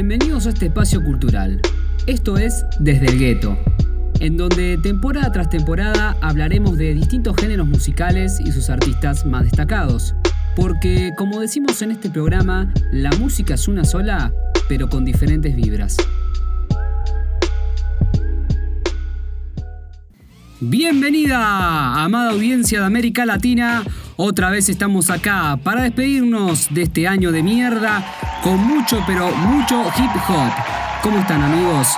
Bienvenidos a este espacio cultural. Esto es Desde el Gueto, en donde temporada tras temporada hablaremos de distintos géneros musicales y sus artistas más destacados. Porque, como decimos en este programa, la música es una sola, pero con diferentes vibras. Bienvenida, amada audiencia de América Latina. Otra vez estamos acá para despedirnos de este año de mierda con mucho, pero mucho hip hop. ¿Cómo están amigos?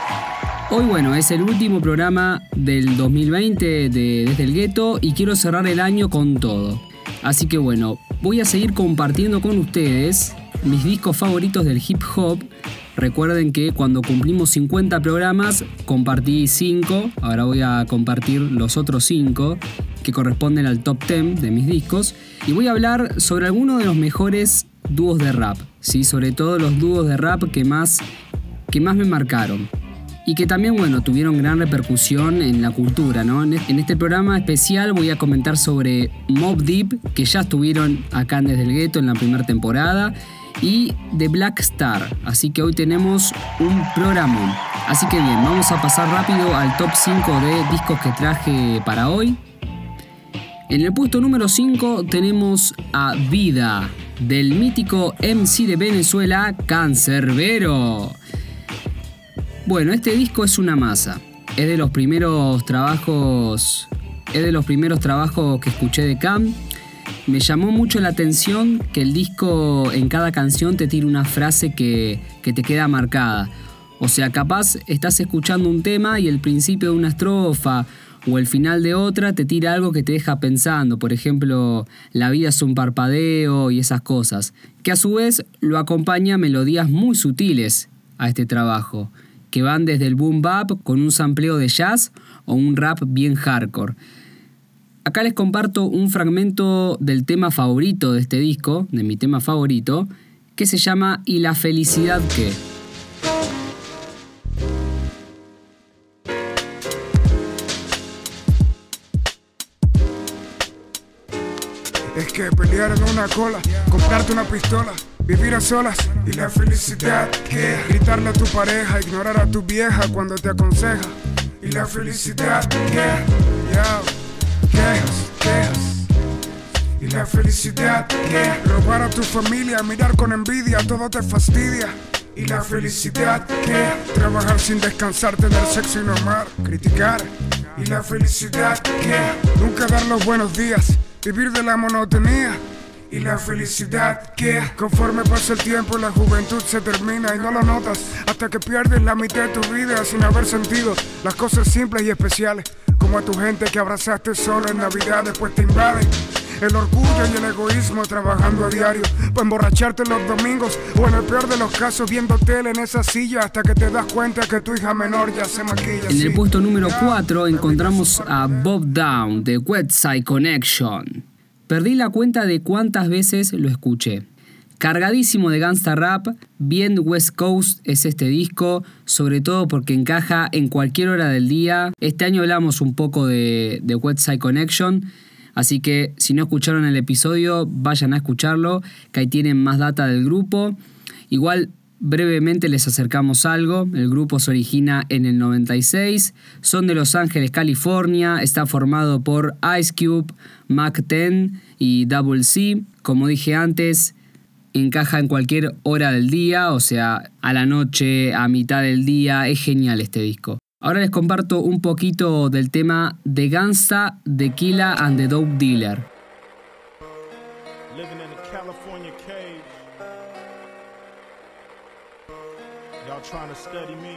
Hoy bueno, es el último programa del 2020 de Desde el Gueto y quiero cerrar el año con todo. Así que bueno, voy a seguir compartiendo con ustedes mis discos favoritos del hip hop Recuerden que cuando cumplimos 50 programas compartí 5, ahora voy a compartir los otros 5 que corresponden al top 10 de mis discos y voy a hablar sobre algunos de los mejores dúos de rap, ¿sí? sobre todo los dúos de rap que más, que más me marcaron y que también bueno, tuvieron gran repercusión en la cultura. ¿no? En este programa especial voy a comentar sobre Mob Deep, que ya estuvieron acá Desde el Gueto en la primera temporada, y The Black Star. Así que hoy tenemos un programa. Así que bien, vamos a pasar rápido al top 5 de discos que traje para hoy. En el puesto número 5 tenemos a Vida, del mítico MC de Venezuela, Cancerbero. Bueno, este disco es una masa. Es de los primeros trabajos. Es de los primeros trabajos que escuché de Cam me llamó mucho la atención que el disco en cada canción te tire una frase que, te queda marcada. O sea, capaz estás escuchando un tema y el principio de una estrofa o el final de otra te tira algo que te deja pensando, por ejemplo, la vida es un parpadeo y esas cosas, que a su vez lo acompaña melodías muy sutiles a este trabajo, que van desde el boom bap con un sampleo de jazz o un rap bien hardcore. Acá les comparto un fragmento del tema favorito de este disco, de mi tema favorito, que se llama ¿Y la felicidad qué? Que pelear en una cola, comprarte una pistola, vivir a solas y la felicidad que gritarle a tu pareja, ignorar a tu vieja cuando te aconseja y la felicidad que yeah quejas, quejas. Y la felicidad que robar a tu familia, mirar con envidia, todo te fastidia. Y la felicidad que trabajar sin descansar, tener sexo y no amar, criticar. Y la felicidad que nunca dar los buenos días, vivir de la monotonía. Y la felicidad que conforme pasa el tiempo la juventud se termina y no lo notas hasta que pierdes la mitad de tu vida sin haber sentido las cosas simples y especiales como a tu gente que abrazaste solo en Navidad, después te invaden. El orgullo y el egoísmo trabajando a diario para emborracharte los domingos o en el peor de los casos viendo tele en esa silla hasta que te das cuenta que tu hija menor ya se maquilla. En el puesto número 4 encontramos a Bob Down de Website Connection. Perdí la cuenta de cuántas veces lo escuché. Cargadísimo de gangsta rap, bien West Coast es este disco, sobre todo porque encaja en cualquier hora del día. Este año hablamos un poco de, de West Side Connection, así que si no escucharon el episodio, vayan a escucharlo, que ahí tienen más data del grupo. Igual brevemente les acercamos algo. El grupo se origina en el 96, son de Los Ángeles, California, está formado por Ice Cube, Mac 10 y Double C. Como dije antes, encaja en cualquier hora del día, o sea, a la noche, a mitad del día, es genial este disco. Ahora les comparto un poquito del tema de Gansa, The Killa and the Dope Dealer. Living in a California cage. Y'all trying to study me.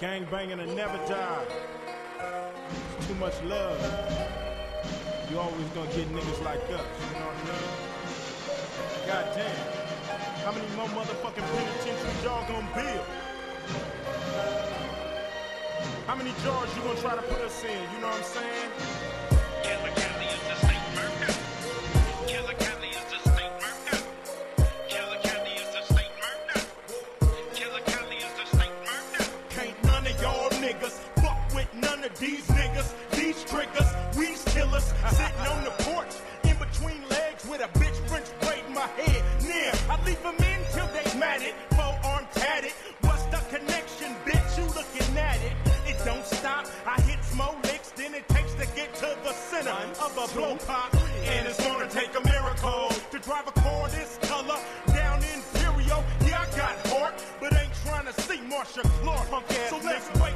Gang banging and never die. Too much love. You always gonna get niggas like us, you know what I mean? Goddamn. How many more motherfucking penitentiaries y'all gonna build? How many jars you gonna try to put us in? You know what I'm saying? Tupac. And it's gonna take a miracle to drive a car this color down Imperial. Yeah, I got heart, but ain't trying to see Marsha Clark. So let's wait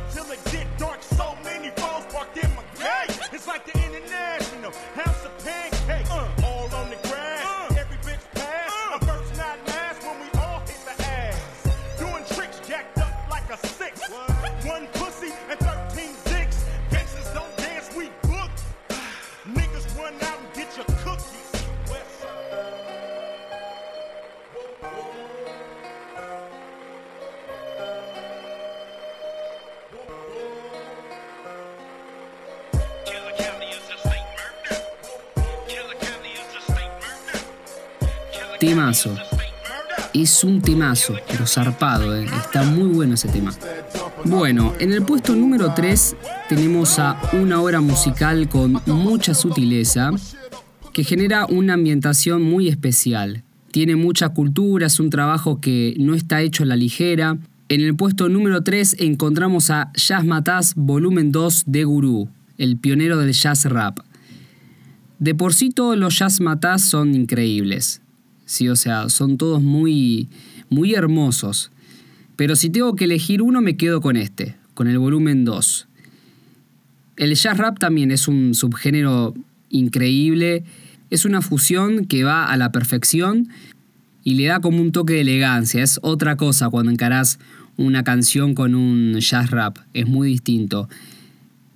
Es un temazo, pero zarpado, ¿eh? está muy bueno ese tema. Bueno, en el puesto número 3 tenemos a una obra musical con mucha sutileza que genera una ambientación muy especial. Tiene mucha cultura, es un trabajo que no está hecho a la ligera. En el puesto número 3 encontramos a Jazz Mataz Volumen 2 de Gurú, el pionero del jazz rap. De por sí todos los jazz matás son increíbles. Sí, o sea, son todos muy muy hermosos. Pero si tengo que elegir uno me quedo con este, con el volumen 2. El jazz rap también es un subgénero increíble, es una fusión que va a la perfección y le da como un toque de elegancia, es otra cosa cuando encarás una canción con un jazz rap, es muy distinto.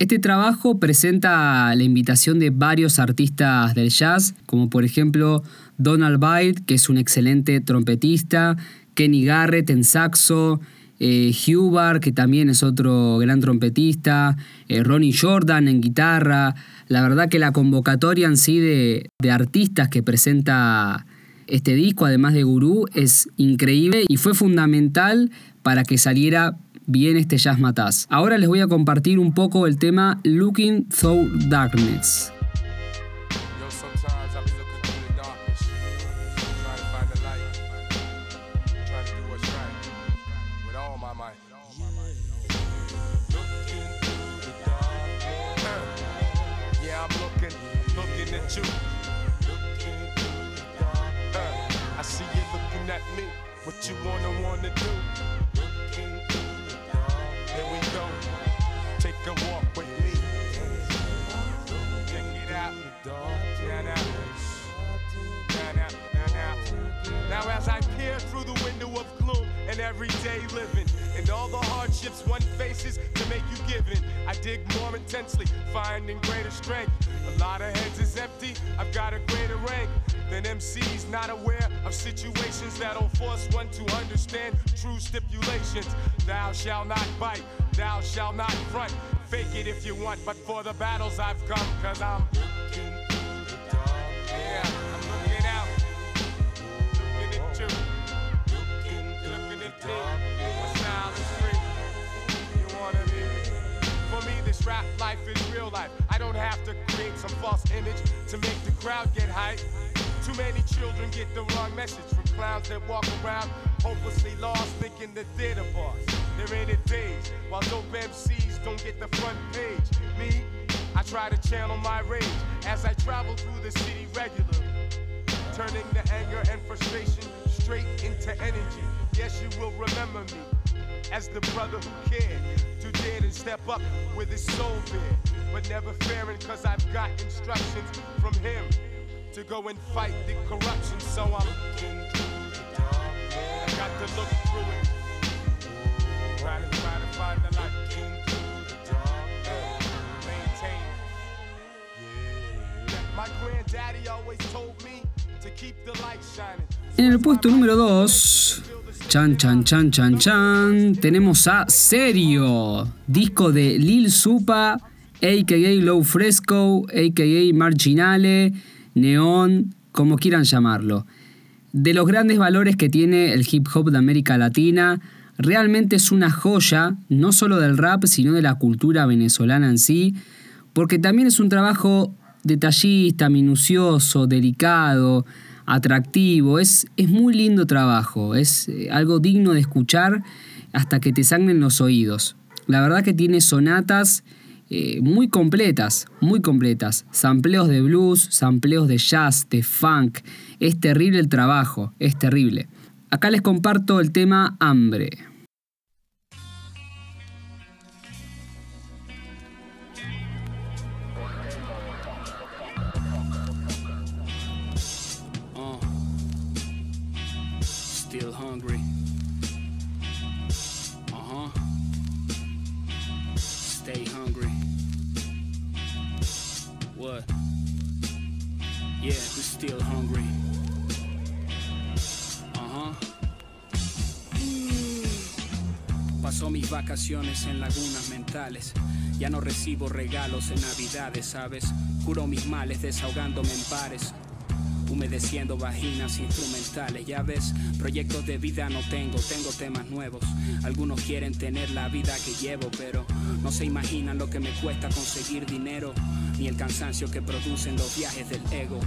Este trabajo presenta la invitación de varios artistas del jazz, como por ejemplo Donald Byrd, que es un excelente trompetista, Kenny Garrett en saxo, eh, Hubbard, que también es otro gran trompetista, eh, Ronnie Jordan en guitarra. La verdad que la convocatoria en sí de, artistas que presenta este disco, además de Gurú, es increíble y fue fundamental para que saliera bien este Jazz Mataz. Ahora les voy a compartir un poco el tema Looking Through Darkness. Intensely, finding greater strength. A lot of heads is empty, I've got a greater rank than MCs not aware of situations that'll force one to understand true stipulations. Thou shalt not bite, thou shalt not front. Fake it if you want, but for the battles I've come, cause I'm rap life is real life. I don't have to create some false image to make the crowd get hype. Too many children get the wrong message from clowns that walk around hopelessly lost, thinking they're the boss. They're in it days, while dope MCs don't get the front page. Me, I try to channel my rage as I travel through the city regularly turning the anger and frustration straight into energy. Yes, you will remember me as the brother who cared to dare and step up with his soul bare, but never fearing cause I've got instructions from him to go and fight the corruption. So I'm looking through the darkness, got to look through it, trying to try to find the light, looking through the darkness. maintain. My granddaddy always told me En el puesto número 2, chan chan chan chan chan, tenemos a Serio, disco de Lil Supa, a.k.a. Low Fresco, a.k.a. Marginale, Neon, como quieran llamarlo. De los grandes valores que tiene el hip hop de América Latina, realmente es una joya, no solo del rap, sino de la cultura venezolana en sí, porque también es un trabajo detallista, minucioso, delicado, atractivo, es, es muy lindo trabajo, es eh, algo digno de escuchar hasta que te sangren los oídos. La verdad que tiene sonatas eh, muy completas, muy completas. Sampleos de blues, sampleos de jazz, de funk. Es terrible el trabajo, es terrible. Acá les comparto el tema Hambre. En lagunas mentales. Ya no recibo regalos en navidades, ¿sabes? Curo mis males desahogándome en pares. Humedeciendo vaginas instrumentales, ya ves, proyectos de vida no tengo, tengo temas nuevos. Algunos quieren tener la vida que llevo, pero no se imaginan lo que me cuesta conseguir dinero, ni el cansancio que producen los viajes del ego.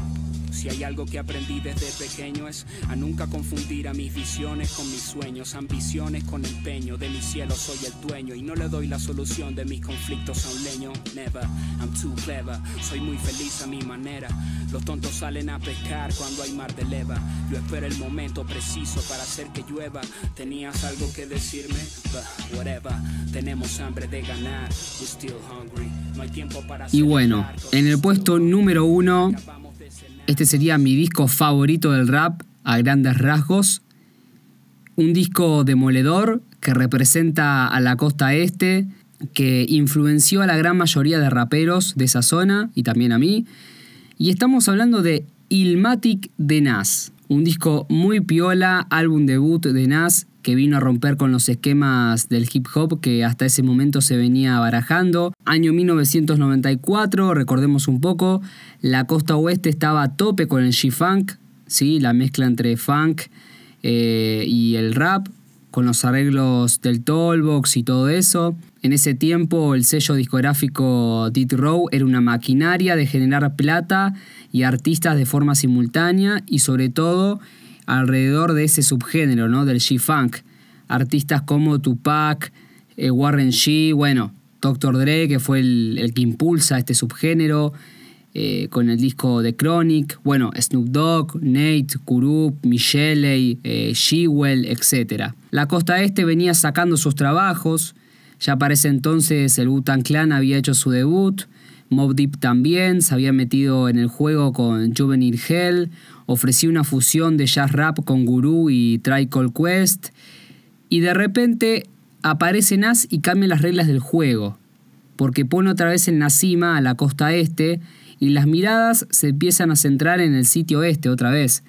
Si hay algo que aprendí desde pequeño es a nunca confundir a mis visiones con mis sueños, ambiciones con empeño. De mi cielo soy el dueño y no le doy la solución de mis conflictos a un leño. Never, I'm too clever. Soy muy feliz a mi manera. Los tontos salen a pescar cuando hay mar de leva. Yo espero el momento preciso para hacer que llueva. ¿Tenías algo que decirme? But whatever. Tenemos hambre de ganar. We're still hungry. No hay tiempo para Y bueno, en el puesto número uno, este sería mi disco favorito del rap a grandes rasgos. Un disco demoledor que representa a la costa este, que influenció a la gran mayoría de raperos de esa zona y también a mí. Y estamos hablando de Ilmatic de Nas, un disco muy piola, álbum debut de Nas que vino a romper con los esquemas del hip hop que hasta ese momento se venía barajando. Año 1994, recordemos un poco, la costa oeste estaba a tope con el G-Funk, ¿sí? la mezcla entre funk eh, y el rap, con los arreglos del Tollbox y todo eso. En ese tiempo el sello discográfico Dead Row era una maquinaria de generar plata y artistas de forma simultánea y sobre todo alrededor de ese subgénero, ¿no? Del G-Funk. Artistas como Tupac, eh, Warren G, bueno, Dr. Dre, que fue el, que impulsa este subgénero, eh, con el disco de Chronic, bueno, Snoop Dogg, Nate, Kurup, Michelle, eh, Shewell, etc. La costa este venía sacando sus trabajos, ya para ese entonces el Wu-Tang Clan había hecho su debut, Mob Deep también se había metido en el juego con Juvenile Hell, ofreció una fusión de jazz rap con Guru y Try Call Quest, y de repente aparece Nas y cambia las reglas del juego, porque pone otra vez en la cima a la costa este y las miradas se empiezan a centrar en el sitio este otra vez.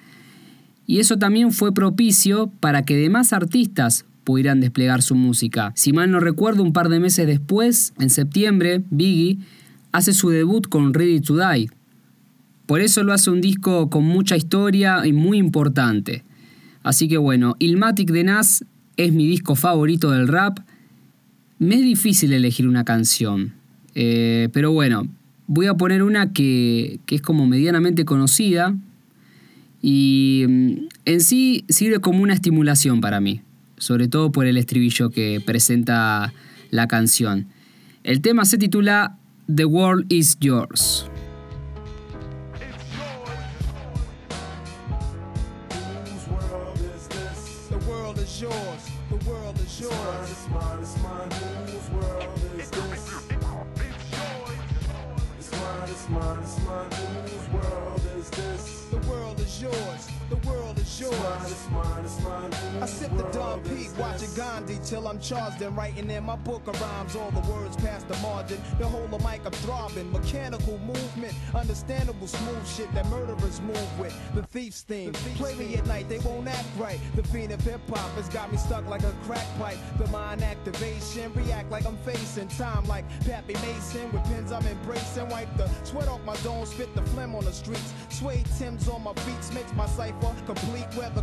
Y eso también fue propicio para que demás artistas pudieran desplegar su música. Si mal no recuerdo, un par de meses después, en septiembre, Biggie hace su debut con Ready to Die. Por eso lo hace un disco con mucha historia y muy importante. Así que bueno, Ilmatic de Nas es mi disco favorito del rap. Me es difícil elegir una canción. Eh, pero bueno, voy a poner una que, que es como medianamente conocida y mm, en sí sirve como una estimulación para mí, sobre todo por el estribillo que presenta la canción. El tema se titula The World is Yours. Whose world is this? The world is yours. The world is yours. It's mine, it's mine, it's mine. I sip the Don P, watching Gandhi till I'm charged and writing in my book of rhymes. All the words past the margin. The whole of mic I'm throbbing. Mechanical movement, understandable smooth shit that murderers move with. The thief's theme. Play me at night, they won't act right. The fiend of hip hop has got me stuck like a crack pipe. The mind activation, react like I'm facing time like Pappy Mason. With pins I'm embracing. Wipe the sweat off my dome, spit the phlegm on the streets. Suede Tim's on my beats, makes my cipher complete. Weather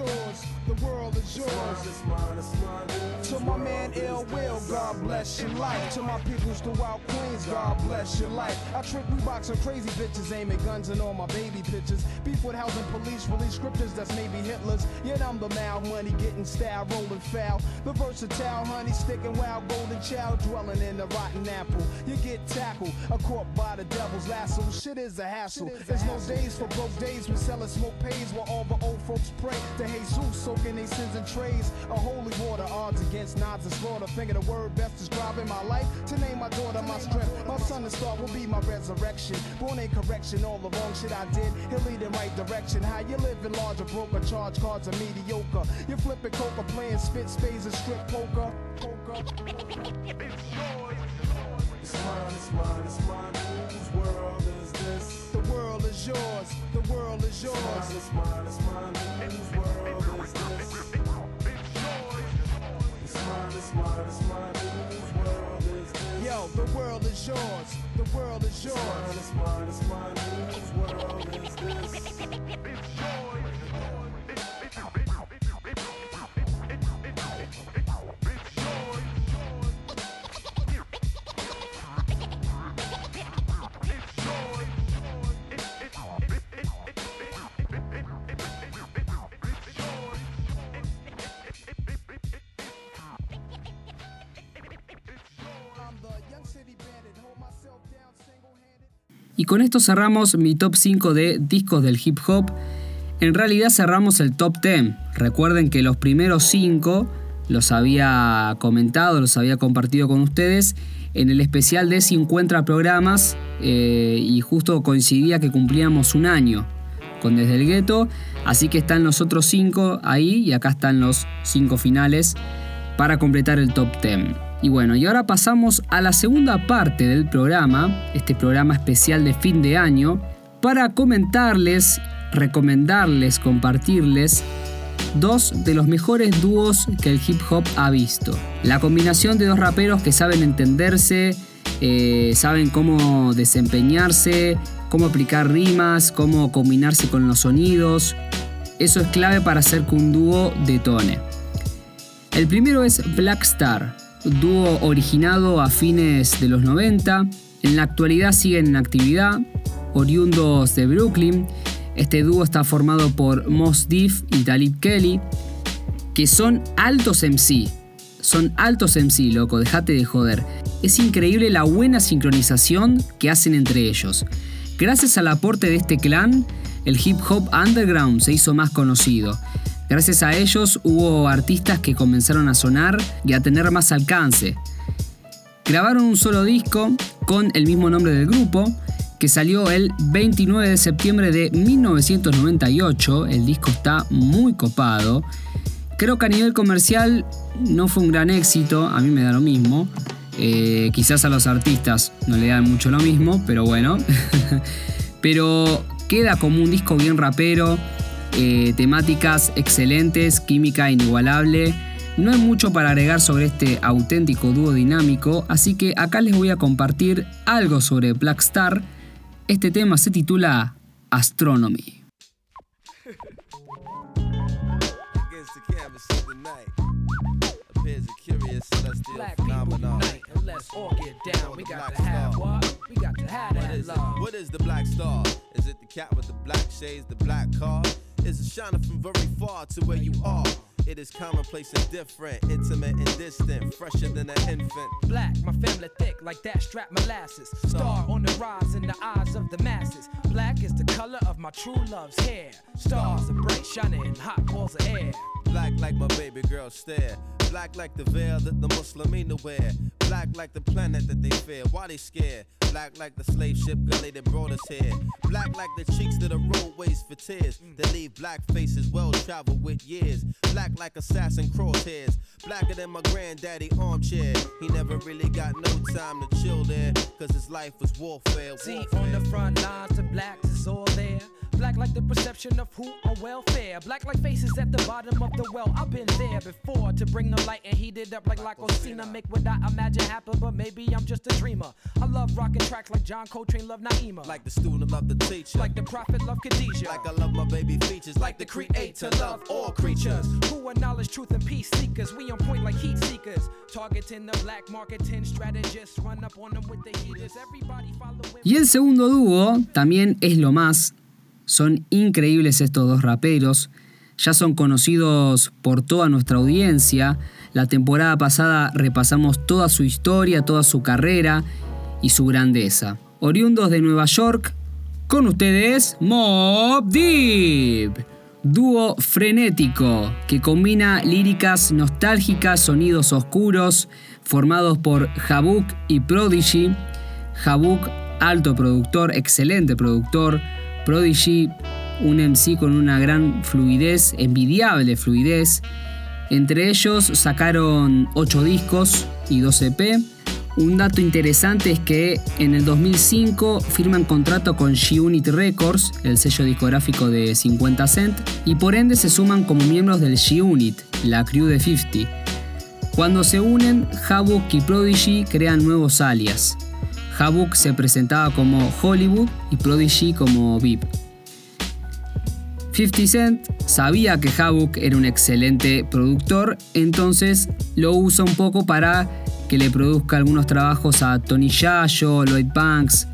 chores. The world is It's yours. mine, it's mine, it's mine, To my man Ill? Will, God bless your life. To my peoples throughout Queens, God bless your life. I trick Reeboks and crazy bitches, aiming guns and all my baby pictures. Beef with housing police, release scriptures that's maybe Hitler's. Yet I'm the mal money, getting style, rolling foul. The versatile honey, sticking wild, golden child, dwelling in the rotten apple. You get tackled, a caught by the devil's lasso. Shit is a hassle. There's no days for broke days. We selling smoke pays while all the old folks pray to Jesus, soaking their sins in trays. A holy water, odds against nods and slaughter. Finger the word best describing my life. To name my daughter my strength. My son and star will be my resurrection. Born in correction, all the wrong shit I did. He'll lead in right direction. How you living larger, broker, charge cards are mediocre. You flipping coca, playing spit spades and strip poker. Poker. It's mine, it's mine, it's mine, whose world is this? The world is yours. The world is yours. It's mine, it's mine, whose world is this? It's mine, it's mine, it's mine, whose world is this? Yo, the world is yours. The world is It's yours. mine, it's mine, it's mine, whose world is this? Y con esto cerramos mi top 5 de discos del hip hop. En realidad cerramos el top 10. Recuerden que los primeros 5 los había comentado, los había compartido con ustedes en el especial de 50 programas eh, y justo coincidía que cumplíamos un año con Desde el Gueto. Así que están los otros 5 ahí y acá están los 5 finales para completar el top 10. Y bueno, y ahora pasamos a la segunda parte del programa, este programa especial de fin de año, para comentarles, recomendarles, compartirles dos de los mejores dúos que el hip hop ha visto. La combinación de dos raperos que saben entenderse, eh, saben cómo desempeñarse, cómo aplicar rimas, cómo combinarse con los sonidos. Eso es clave para hacer que un dúo detone. El primero es Black Star, dúo originado a fines de los 90. En la actualidad siguen en actividad, oriundos de Brooklyn. Este dúo está formado por Mos Def y Talib Kelly, que son altos MC. Son altos MC, loco, dejate de joder. Es increíble la buena sincronización que hacen entre ellos. Gracias al aporte de este clan, el hip hop underground se hizo más conocido. Gracias a ellos hubo artistas que comenzaron a sonar y a tener más alcance. Grabaron un solo disco con el mismo nombre del grupo, que salió el 29 de septiembre de 1998. El disco está muy copado. Creo que a nivel comercial no fue un gran éxito, a mí me da lo mismo. Eh, quizás a los artistas no le dan mucho lo mismo, pero bueno. pero queda como un disco bien rapero, eh, temáticas excelentes, química inigualable. No hay mucho para agregar sobre este auténtico dúo dinámico, así que acá les voy a compartir algo sobre Black Star. Este tema se titula Astronomy. Black people phenomenon. unite and let's all get down. We got to have what? We got to have What that is it? love. What is the black star? Is it the cat with the black shades, the black car? Is it shining from very far to where you are? It is commonplace and different, intimate and distant, fresher than an infant. Black, my family thick like that strap molasses. Star on the rise in the eyes of the masses. Black is the color of my true love's hair. Stars are bright, shining, in hot balls of air. Black like my baby girl stare. Black like the veil that the Muslimina wear. Black like the planet that they fear. Why they scared? Black like the slave ship gully that brought us here. Black like the cheeks that the roadways for tears. That leave black faces well traveled with years. Black like assassin crosshairs. Blacker than my granddaddy armchair. He never really got no time to chill there. Cause his life was warfare. See, warfare. on the front lines, the blacks is all there. Black like the perception of who on welfare. Black like faces at the bottom of the well. I've been there before to bring the light and heat it up like Lacosina. Make what I imagine happen, but maybe I'm just a dreamer. I love rocking tracks like John Coltrane love Naima. Like the student love the teacher. Like the prophet love Khadijah. Like I love my baby features. Like the creator love all creatures. Who are knowledge, truth, and peace seekers. We on point like heat seekers. Targeting the black market, 10 strategists. Run up on them with the heaters. Everybody following. Y el segundo dúo también es lo más. Son increíbles estos dos raperos. Ya son conocidos por toda nuestra audiencia. La temporada pasada repasamos toda su historia, toda su carrera y su grandeza. Oriundos de Nueva York, con ustedes Mob Deep. Dúo frenético que combina líricas nostálgicas, sonidos oscuros, formados por Habuk y Prodigy. Habuk, alto productor, excelente productor. Prodigy, un MC con una gran fluidez, envidiable fluidez. Entre ellos sacaron 8 discos y 2 EP. Un dato interesante es que en el 2005 firman contrato con G-Unit Records, el sello discográfico de 50 Cent, y por ende se suman como miembros del G-Unit, la crew de 50. Cuando se unen, Havok y Prodigy crean nuevos alias. Havok se presentaba como Hollywood y Prodigy como VIP. 50 Cent sabía que Havok era un excelente productor, entonces lo usa un poco para que le produzca algunos trabajos a Tony Yayo, Lloyd Banks.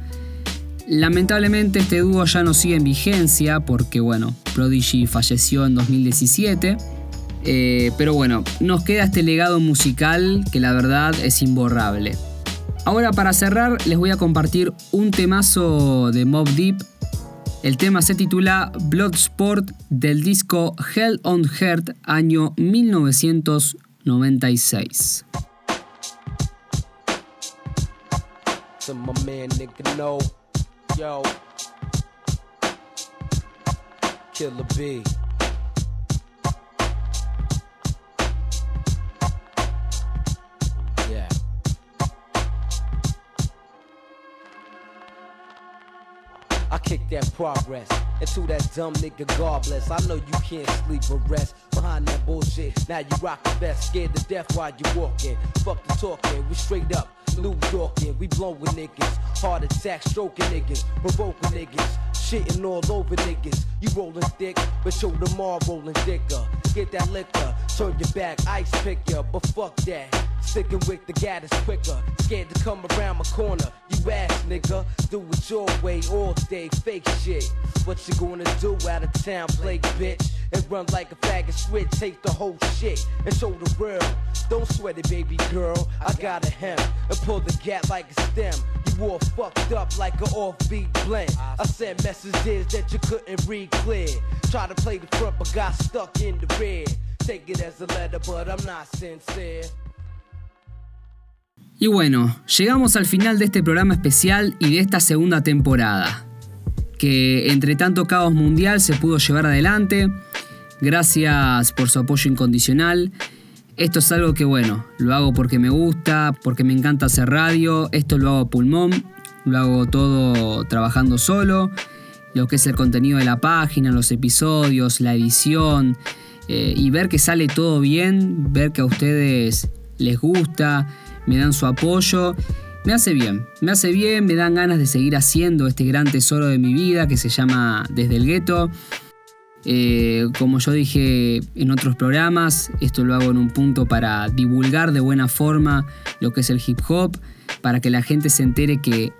Lamentablemente este dúo ya no sigue en vigencia porque bueno, Prodigy falleció en 2017. Eh, pero bueno, nos queda este legado musical que la verdad es imborrable. Ahora para cerrar les voy a compartir un temazo de Mob Deep. El tema se titula Bloodsport del disco Hell on Heart año 1996. to my man nigga no. Yo. Killer B. kick that progress into that dumb nigga God bless. I know you can't sleep or rest behind that bullshit. Now you rock the best, scared to death while you walking. Fuck the talking, we straight up. New Yorkin', we blowin' niggas. Heart attack, stroking niggas, provoking niggas. Shitting all over niggas. You rollin' thick, but show them all rollin' thicker. Get that liquor, turn your back, ice pick ya, but fuck that. Sticking with the gat is quicker. Scared to come around my corner. You ass nigga, do it your way all day, fake shit. What you gonna do out of town, play bitch? And run like a faggot switch, take the whole shit and show the world. Don't sweat it, baby girl. I got a hem and pull the gat like a stem. You all fucked up like an offbeat blend. I sent messages that you couldn't read clear. Try to play the front, but got stuck in the rear. Take it as a letter, but I'm not sincere. Y bueno, llegamos al final de este programa especial y de esta segunda temporada, que entre tanto caos mundial se pudo llevar adelante. Gracias por su apoyo incondicional. Esto es algo que bueno, lo hago porque me gusta, porque me encanta hacer radio, esto lo hago a pulmón, lo hago todo trabajando solo, lo que es el contenido de la página, los episodios, la edición, eh, y ver que sale todo bien, ver que a ustedes les gusta, me dan su apoyo. Me hace bien, me hace bien, me dan ganas de seguir haciendo este gran tesoro de mi vida que se llama Desde el Gueto. Eh, como yo dije en otros programas, esto lo hago en un punto para divulgar de buena forma lo que es el hip hop, para que la gente se entere que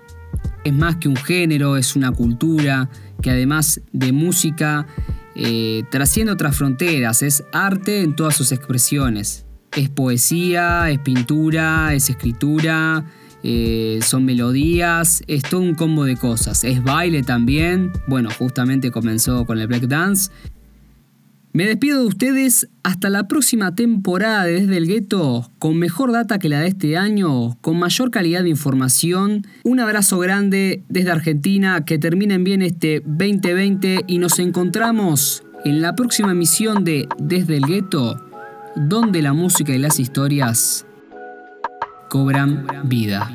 es más que un género, es una cultura, que además de música eh, trasciende otras fronteras, es arte en todas sus expresiones. Es poesía, es pintura, es escritura, eh, son melodías, es todo un combo de cosas. Es baile también. Bueno, justamente comenzó con el breakdance. Me despido de ustedes hasta la próxima temporada de Desde el Gueto, con mejor data que la de este año, con mayor calidad de información. Un abrazo grande desde Argentina, que terminen bien este 2020 y nos encontramos en la próxima emisión de Desde el Gueto, donde la música y las historias cobran vida.